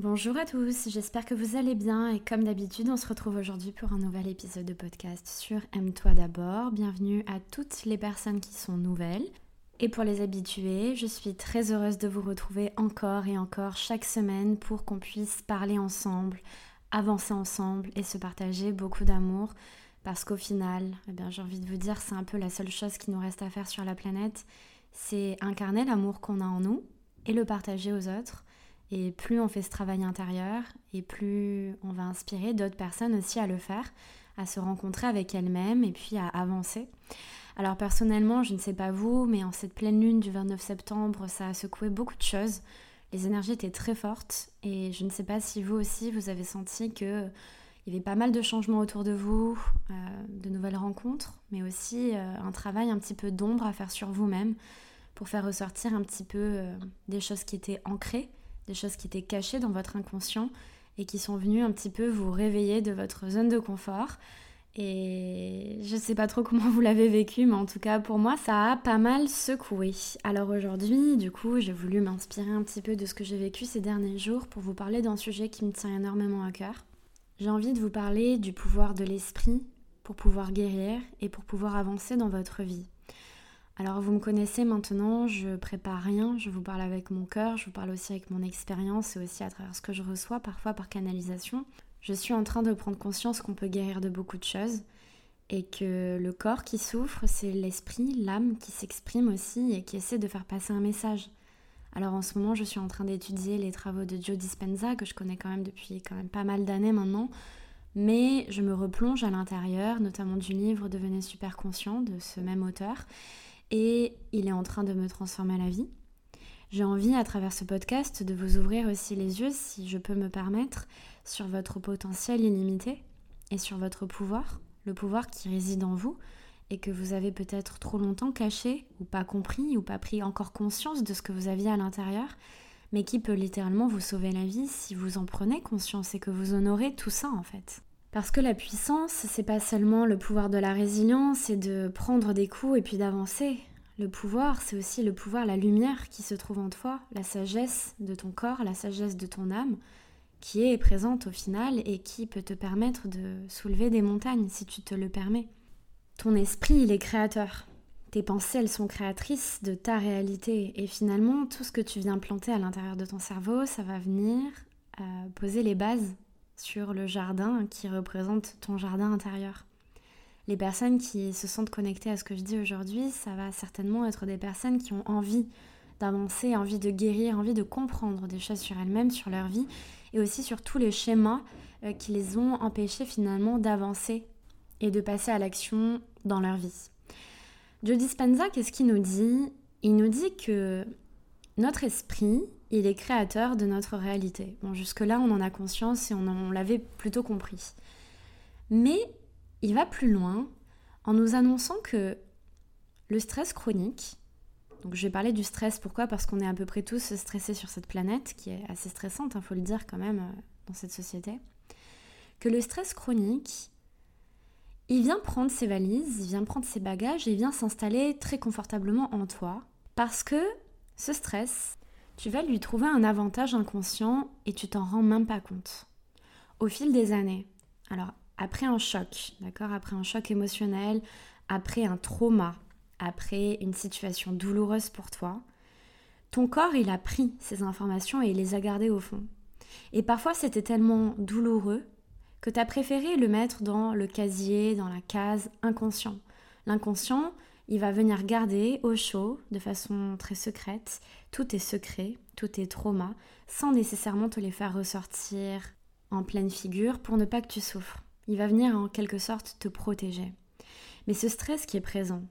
Bonjour à tous, j'espère que vous allez bien et comme d'habitude on se retrouve aujourd'hui pour un nouvel épisode de podcast sur Aime-toi d'abord. Bienvenue à toutes les personnes qui sont nouvelles. Et pour les habitués, je suis très heureuse de vous retrouver encore et encore chaque semaine pour qu'on puisse parler ensemble, avancer ensemble et se partager beaucoup d'amour. Parce qu'au final, eh bien, j'ai envie de vous dire, c'est un peu la seule chose qui nous reste à faire sur la planète, c'est incarner l'amour qu'on a en nous et le partager aux autres. Et plus on fait ce travail intérieur, et plus on va inspirer d'autres personnes aussi à le faire, à se rencontrer avec elles-mêmes et puis à avancer. Alors personnellement, je ne sais pas vous, mais en cette pleine lune du 29 septembre, ça a secoué beaucoup de choses. Les énergies étaient très fortes et je ne sais pas si vous aussi, vous avez senti que il y avait pas mal de changements autour de vous, euh, de nouvelles rencontres, mais aussi euh, un travail un petit peu d'ombre à faire sur vous-même pour faire ressortir un petit peu euh, des choses qui étaient ancrées des choses qui étaient cachées dans votre inconscient et qui sont venues un petit peu vous réveiller de votre zone de confort. Et je ne sais pas trop comment vous l'avez vécu, mais en tout cas pour moi ça a pas mal secoué. Alors aujourd'hui, du coup, j'ai voulu m'inspirer un petit peu de ce que j'ai vécu ces derniers jours pour vous parler d'un sujet qui me tient énormément à cœur. J'ai envie de vous parler du pouvoir de l'esprit pour pouvoir guérir et pour pouvoir avancer dans votre vie. Alors vous me connaissez maintenant, je prépare rien, je vous parle avec mon cœur, je vous parle aussi avec mon expérience et aussi à travers ce que je reçois parfois par canalisation. Je suis en train de prendre conscience qu'on peut guérir de beaucoup de choses et que le corps qui souffre, c'est l'esprit, l'âme qui s'exprime aussi et qui essaie de faire passer un message. Alors en ce moment, je suis en train d'étudier les travaux de Joe Dispenza que je connais quand même depuis quand même pas mal d'années maintenant, mais je me replonge à l'intérieur, notamment du livre Devenez super conscient de ce même auteur et il est en train de me transformer la vie. J'ai envie à travers ce podcast de vous ouvrir aussi les yeux, si je peux me permettre, sur votre potentiel illimité et sur votre pouvoir, le pouvoir qui réside en vous et que vous avez peut-être trop longtemps caché ou pas compris ou pas pris encore conscience de ce que vous aviez à l'intérieur, mais qui peut littéralement vous sauver la vie si vous en prenez conscience et que vous honorez tout ça en fait. Parce que la puissance, c'est pas seulement le pouvoir de la résilience c'est de prendre des coups et puis d'avancer. Le pouvoir, c'est aussi le pouvoir, la lumière qui se trouve en toi, la sagesse de ton corps, la sagesse de ton âme, qui est présente au final et qui peut te permettre de soulever des montagnes si tu te le permets. Ton esprit, il est créateur. Tes pensées, elles sont créatrices de ta réalité. Et finalement, tout ce que tu viens planter à l'intérieur de ton cerveau, ça va venir euh, poser les bases sur le jardin qui représente ton jardin intérieur. Les personnes qui se sentent connectées à ce que je dis aujourd'hui, ça va certainement être des personnes qui ont envie d'avancer, envie de guérir, envie de comprendre des choses sur elles-mêmes, sur leur vie, et aussi sur tous les schémas euh, qui les ont empêchés finalement d'avancer et de passer à l'action dans leur vie. Joe Dispenza, qu'est-ce qu'il nous dit? Il nous dit que notre esprit, il est créateur de notre réalité. Bon, jusque-là, on en a conscience et on, l'avait plutôt compris. Mais il va plus loin en nous annonçant que le stress chronique, donc je vais parler du stress, pourquoi? Parce qu'on est à peu près tous stressés sur cette planète, qui est assez stressante, il hein, faut le dire quand même, euh, dans cette société, que le stress chronique, il vient prendre ses valises, il vient prendre ses bagages et il vient s'installer très confortablement en toi, parce que ce stress, tu vas lui trouver un avantage inconscient et tu t'en rends même pas compte. Au fil des années, alors après un choc, d'accord, après un choc émotionnel, après un trauma, après une situation douloureuse pour toi, ton corps, il a pris ces informations et il les a gardées au fond. Et parfois, c'était tellement douloureux que tu as préféré le mettre dans le casier, dans la case inconscient. L'inconscient, il va venir garder au chaud, de façon très secrète, tous tes secrets, tous tes traumas, sans nécessairement te les faire ressortir en pleine figure pour ne pas que tu souffres. Il va venir en quelque sorte te protéger. Mais ce stress qui est présent,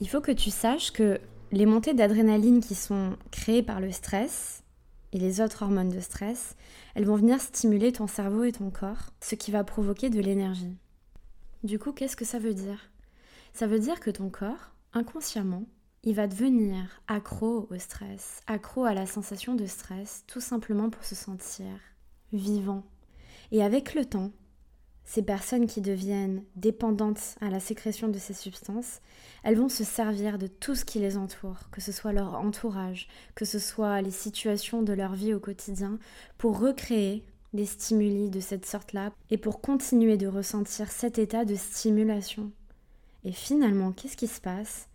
il faut que tu saches que les montées d'adrénaline qui sont créées par le stress et les autres hormones de stress, elles vont venir stimuler ton cerveau et ton corps, ce qui va provoquer de l'énergie. Du coup, qu'est-ce que ça veut dire? Ça veut dire que ton corps, inconsciemment, il va devenir accro au stress, accro à la sensation de stress, tout simplement pour se sentir vivant. Et avec le temps, ces personnes qui deviennent dépendantes à la sécrétion de ces substances, elles vont se servir de tout ce qui les entoure, que ce soit leur entourage, que ce soit les situations de leur vie au quotidien, pour recréer des stimuli de cette sorte-là et pour continuer de ressentir cet état de stimulation. Et finalement, qu'est-ce qui se passe?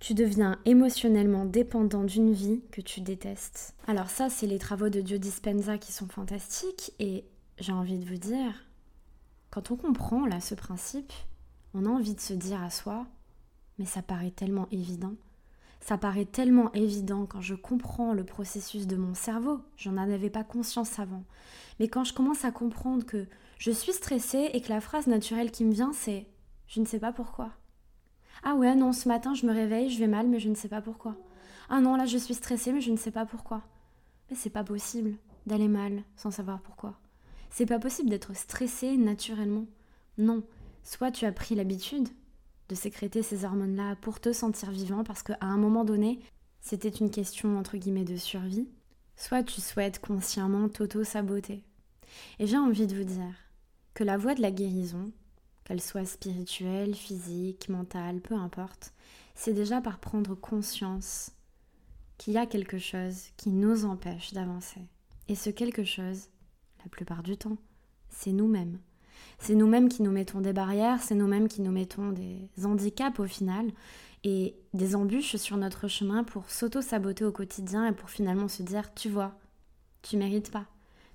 Tu deviens émotionnellement dépendant d'une vie que tu détestes. Alors ça, c'est les travaux de Joe Dispenza qui sont fantastiques et j'ai envie de vous dire, quand on comprend là ce principe, on a envie de se dire à soi, mais ça paraît tellement évident. Ça paraît tellement évident quand je comprends le processus de mon cerveau. J'en avais pas conscience avant. Mais quand je commence à comprendre que je suis stressée et que la phrase naturelle qui me vient, c'est je ne sais pas pourquoi. Ah ouais, non, ce matin je me réveille, je vais mal, mais je ne sais pas pourquoi. Ah non, là je suis stressée, mais je ne sais pas pourquoi. Mais c'est pas possible d'aller mal sans savoir pourquoi. C'est pas possible d'être stressé naturellement. Non. Soit tu as pris l'habitude de sécréter ces hormones-là pour te sentir vivant parce qu'à un moment donné, c'était une question entre guillemets de survie. Soit tu souhaites consciemment t'auto-saboter. Et j'ai envie de vous dire que la voie de la guérison, qu'elle soit spirituelle, physique, mentale, peu importe, c'est déjà par prendre conscience qu'il y a quelque chose qui nous empêche d'avancer. Et ce quelque chose, la plupart du temps, c'est nous-mêmes. C'est nous-mêmes qui nous mettons des barrières, c'est nous-mêmes qui nous mettons des handicaps au final et des embûches sur notre chemin pour s'auto-saboter au quotidien et pour finalement se dire tu vois, tu mérites pas,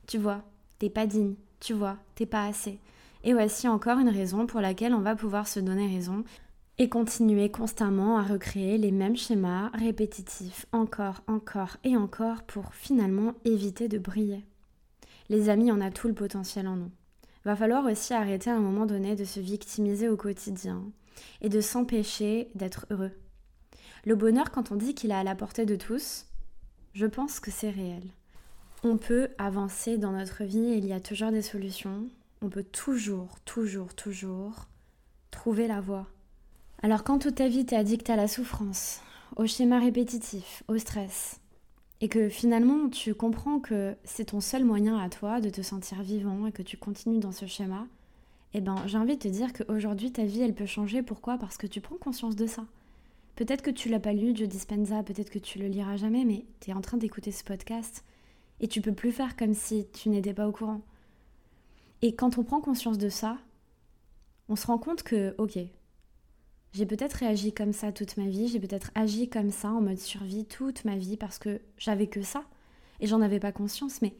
tu vois, t'es pas digne, tu vois, t'es pas assez. Et voici encore une raison pour laquelle on va pouvoir se donner raison et continuer constamment à recréer les mêmes schémas répétitifs encore, encore et encore pour finalement éviter de briller. Les amis, on a tout le potentiel en nous. Va falloir aussi arrêter à un moment donné de se victimiser au quotidien et de s'empêcher d'être heureux. Le bonheur, quand on dit qu'il est à la portée de tous, je pense que c'est réel. On peut avancer dans notre vie et il y a toujours des solutions. On peut toujours, toujours, toujours trouver la voie. Alors quand toute ta vie t'es addict à la souffrance, au schéma répétitif, au stress, et que finalement tu comprends que c'est ton seul moyen à toi de te sentir vivant et que tu continues dans ce schéma, eh ben j'ai envie de te dire qu'aujourd'hui ta vie elle peut changer. Pourquoi? Parce que tu prends conscience de ça. Peut-être que tu l'as pas lu, Joe Dispenza, peut-être que tu le liras jamais, mais tu es en train d'écouter ce podcast et tu peux plus faire comme si tu n'étais pas au courant. Et quand on prend conscience de ça, on se rend compte que, ok, j'ai peut-être réagi comme ça toute ma vie, j'ai peut-être agi comme ça en mode survie toute ma vie parce que j'avais que ça et j'en avais pas conscience, mais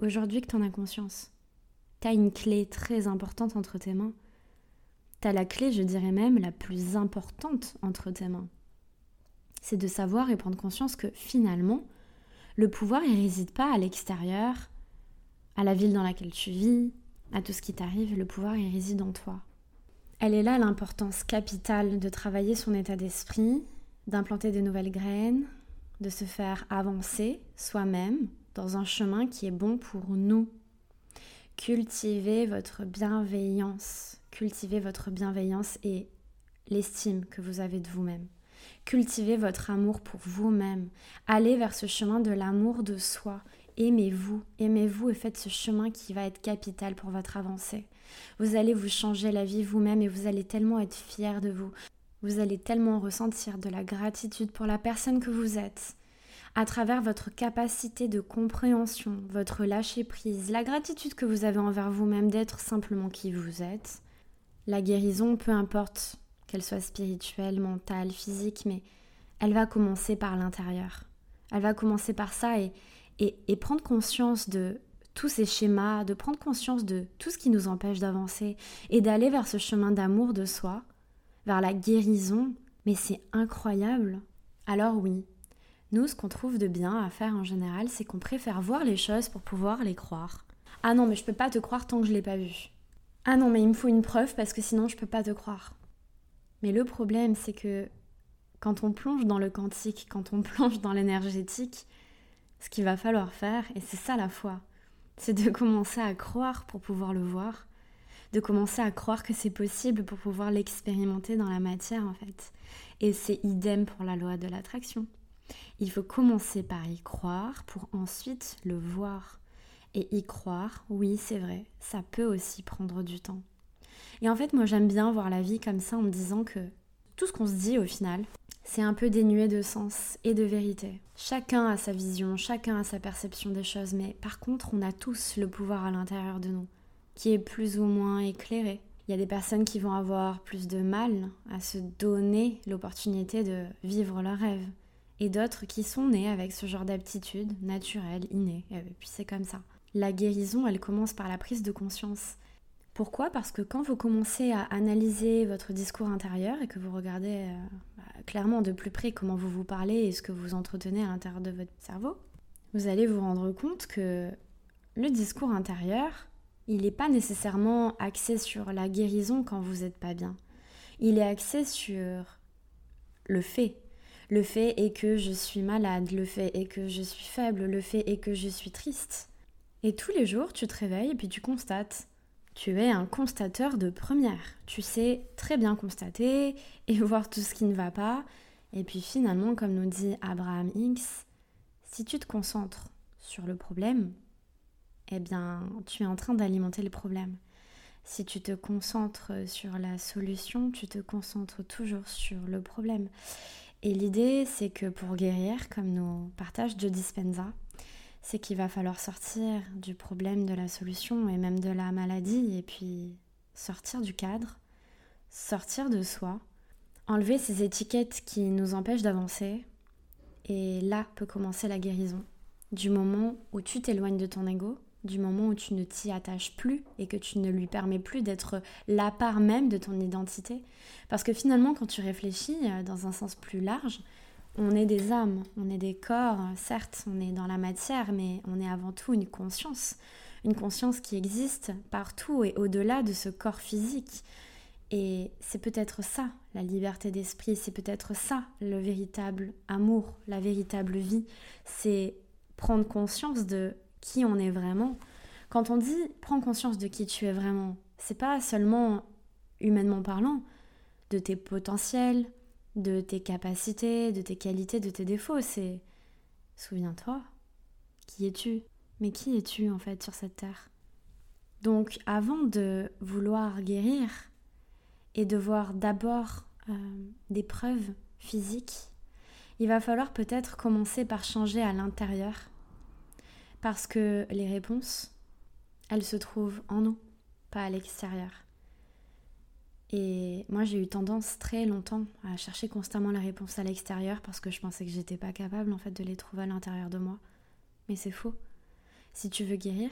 aujourd'hui que t'en as conscience, t'as une clé très importante entre tes mains. T'as la clé, je dirais même, la plus importante entre tes mains. C'est de savoir et prendre conscience que finalement, le pouvoir, il réside pas à l'extérieur, à la ville dans laquelle tu vis, à tout ce qui t'arrive, le pouvoir, il réside en toi. Elle est là l'importance capitale de travailler son état d'esprit, d'implanter de nouvelles graines, de se faire avancer soi-même dans un chemin qui est bon pour nous. Cultivez votre bienveillance, cultivez votre bienveillance et l'estime que vous avez de vous-même. Cultivez votre amour pour vous-même. Allez vers ce chemin de l'amour de soi. Aimez-vous, aimez-vous et faites ce chemin qui va être capital pour votre avancée. Vous allez vous changer la vie vous-même et vous allez tellement être fier de vous. Vous allez tellement ressentir de la gratitude pour la personne que vous êtes. À travers votre capacité de compréhension, votre lâcher-prise, la gratitude que vous avez envers vous-même d'être simplement qui vous êtes. La guérison, peu importe qu'elle soit spirituelle, mentale, physique, mais elle va commencer par l'intérieur. Elle va commencer par ça et, et, prendre conscience de tous ces schémas, de prendre conscience de tout ce qui nous empêche d'avancer et d'aller vers ce chemin d'amour de soi, vers la guérison, mais c'est incroyable. Alors oui, nous, ce qu'on trouve de bien à faire en général, c'est qu'on préfère voir les choses pour pouvoir les croire. Ah non, mais je peux pas te croire tant que je l'ai pas vu. Ah non, mais il me faut une preuve parce que sinon je peux pas te croire. Mais le problème, c'est que quand on plonge dans le quantique, quand on plonge dans l'énergétique, ce qu'il va falloir faire, et c'est ça la foi, c'est de commencer à croire pour pouvoir le voir, de commencer à croire que c'est possible pour pouvoir l'expérimenter dans la matière en fait. Et c'est idem pour la loi de l'attraction. Il faut commencer par y croire pour ensuite le voir. Et y croire, oui, c'est vrai, ça peut aussi prendre du temps. Et en fait, moi j'aime bien voir la vie comme ça en me disant que tout ce qu'on se dit au final, c'est un peu dénué de sens et de vérité. Chacun a sa vision, chacun a sa perception des choses, mais par contre, on a tous le pouvoir à l'intérieur de nous, qui est plus ou moins éclairé. Il y a des personnes qui vont avoir plus de mal à se donner l'opportunité de vivre leur rêve, et d'autres qui sont nés avec ce genre d'aptitude naturelle, innée, et puis c'est comme ça. La guérison, elle commence par la prise de conscience. Pourquoi? Parce que quand vous commencez à analyser votre discours intérieur et que vous regardez euh, bah, clairement de plus près comment vous vous parlez et ce que vous entretenez à l'intérieur de votre cerveau, vous allez vous rendre compte que le discours intérieur, il n'est pas nécessairement axé sur la guérison quand vous n'êtes pas bien. Il est axé sur le fait. Le fait est que je suis malade, le fait est que je suis faible, le fait est que je suis triste. Et tous les jours, tu te réveilles et puis tu constates tu es un constateur de première. Tu sais très bien constater et voir tout ce qui ne va pas. Et puis finalement, comme nous dit Abraham X, si tu te concentres sur le problème, eh bien, tu es en train d'alimenter le problème. Si tu te concentres sur la solution, tu te concentres toujours sur le problème. Et l'idée, c'est que pour guérir, comme nous partage Joe Dispenza, c'est qu'il va falloir sortir du problème, de la solution et même de la maladie, et puis sortir du cadre, sortir de soi, enlever ces étiquettes qui nous empêchent d'avancer, et là peut commencer la guérison. Du moment où tu t'éloignes de ton ego, du moment où tu ne t'y attaches plus et que tu ne lui permets plus d'être la part même de ton identité. Parce que finalement, quand tu réfléchis euh, dans un sens plus large, on est des âmes, on est des corps, certes, on est dans la matière, mais on est avant tout une conscience. Une conscience qui existe partout et au-delà de ce corps physique. Et c'est peut-être ça, la liberté d'esprit, c'est peut-être ça, le véritable amour, la véritable vie. C'est prendre conscience de qui on est vraiment. Quand on dit prends conscience de qui tu es vraiment, c'est pas seulement humainement parlant, de tes potentiels, de tes capacités, de tes qualités, de tes défauts. C'est souviens-toi, qui es-tu Mais qui es-tu en fait sur cette terre? Donc avant de vouloir guérir et de voir d'abord euh, des preuves physiques, il va falloir peut-être commencer par changer à l'intérieur parce que les réponses, elles se trouvent en nous, pas à l'extérieur. Et moi, j'ai eu tendance très longtemps à chercher constamment la réponse à l'extérieur parce que je pensais que j'étais pas capable en fait de les trouver à l'intérieur de moi. Mais c'est faux. Si tu veux guérir,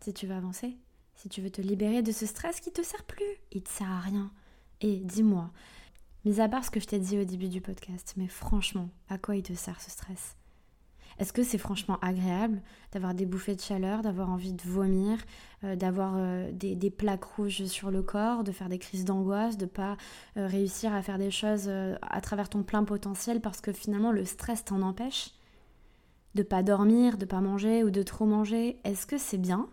si tu veux avancer, si tu veux te libérer de ce stress qui te sert plus, il te sert à rien. Et dis-moi, mis à part ce que je t'ai dit au début du podcast, mais franchement, à quoi il te sert ce stress? Est-ce que c'est franchement agréable d'avoir des bouffées de chaleur, d'avoir envie de vomir, euh, d'avoir euh, des, plaques rouges sur le corps, de faire des crises d'angoisse, de pas euh, réussir à faire des choses à travers ton plein potentiel parce que finalement le stress t'en empêche? De pas dormir, de pas manger ou de trop manger Est-ce que c'est bien?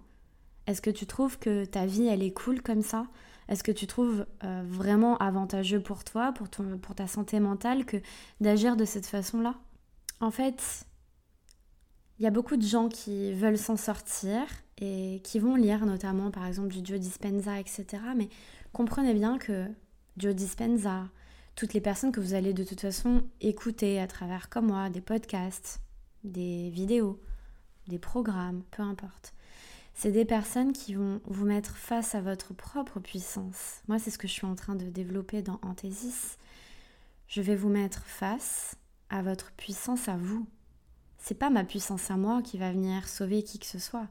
Est-ce que tu trouves que ta vie elle est cool comme ça? Est-ce que tu trouves vraiment avantageux pour toi, pour, ton, pour ta santé mentale, que d'agir de cette façon-là? En fait, il y a beaucoup de gens qui veulent s'en sortir et qui vont lire notamment par exemple du Joe Dispenza, etc. Mais comprenez bien que Joe Dispenza, toutes les personnes que vous allez de toute façon écouter à travers comme moi des podcasts, des vidéos, des programmes, peu importe. C'est des personnes qui vont vous mettre face à votre propre puissance. Moi, c'est ce que je suis en train de développer dans Anthesis. Je vais vous mettre face à votre puissance à vous, c'est pas ma puissance à moi qui va venir sauver qui que ce soit.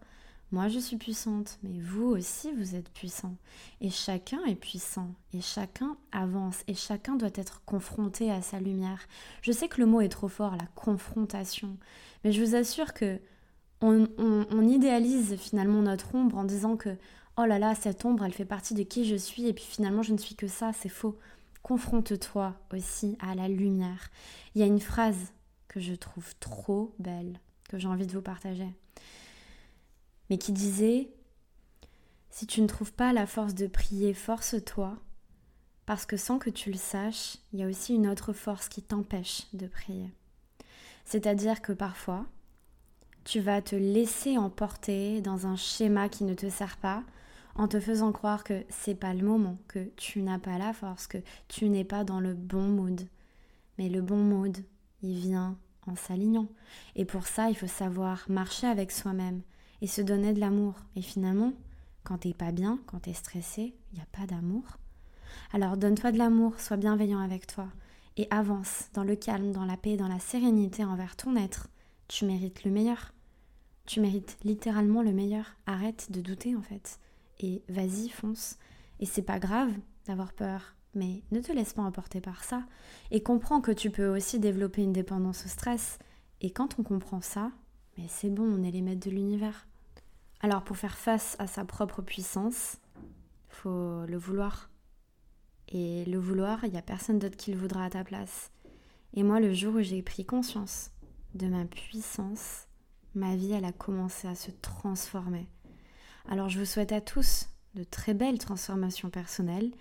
Moi, je suis puissante, mais vous aussi, vous êtes puissant. Et chacun est puissant, et chacun avance, et chacun doit être confronté à sa lumière. Je sais que le mot est trop fort, la confrontation, mais je vous assure que on, on idéalise finalement notre ombre en disant que oh là là, cette ombre, elle fait partie de qui je suis, et puis finalement, je ne suis que ça, c'est faux. Confronte-toi aussi à la lumière. Il y a une phrase que je trouve trop belle, que j'ai envie de vous partager. Mais qui disait Si tu ne trouves pas la force de prier, force-toi, parce que sans que tu le saches, il y a aussi une autre force qui t'empêche de prier. C'est-à-dire que parfois, tu vas te laisser emporter dans un schéma qui ne te sert pas en te faisant croire que c'est pas le moment, que tu n'as pas la force, que tu n'es pas dans le bon mood. Mais le bon mood, il vient en s'alignant. Et pour ça, il faut savoir marcher avec soi-même et se donner de l'amour. Et finalement, quand t'es pas bien, quand t'es stressé, il n'y a pas d'amour. Alors donne-toi de l'amour, sois bienveillant avec toi et avance dans le calme, dans la paix, dans la sérénité envers ton être. Tu mérites le meilleur. Tu mérites littéralement le meilleur. Arrête de douter en fait. Et vas-y, fonce. Et c'est pas grave d'avoir peur, mais ne te laisse pas emporter par ça. Et comprends que tu peux aussi développer une dépendance au stress. Et quand on comprend ça, mais c'est bon, on est les maîtres de l'univers. Alors pour faire face à sa propre puissance, faut le vouloir. Et le vouloir, il n'y a personne d'autre qui le voudra à ta place. Et moi, le jour où j'ai pris conscience de ma puissance, ma vie, elle a commencé à se transformer. Alors je vous souhaite à tous de très belles transformations personnelles.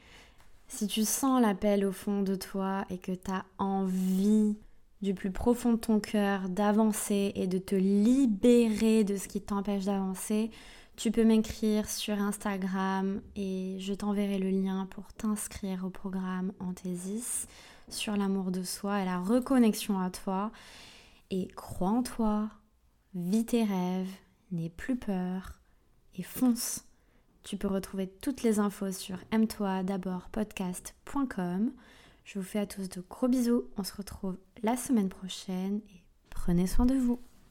Si tu sens l'appel au fond de toi et que tu as envie du plus profond de ton cœur d'avancer et de te libérer de ce qui t'empêche d'avancer, tu peux m'écrire sur Instagram et je t'enverrai le lien pour t'inscrire au programme Anthésis sur l'amour de soi et la reconnexion à toi. Et crois en toi, vis tes rêves, n'aie plus peur et fonce. Tu peux retrouver toutes les infos sur aime-toi d'abord podcast.com. Je vous fais à tous de gros bisous. On se retrouve la semaine prochaine et prenez soin de vous.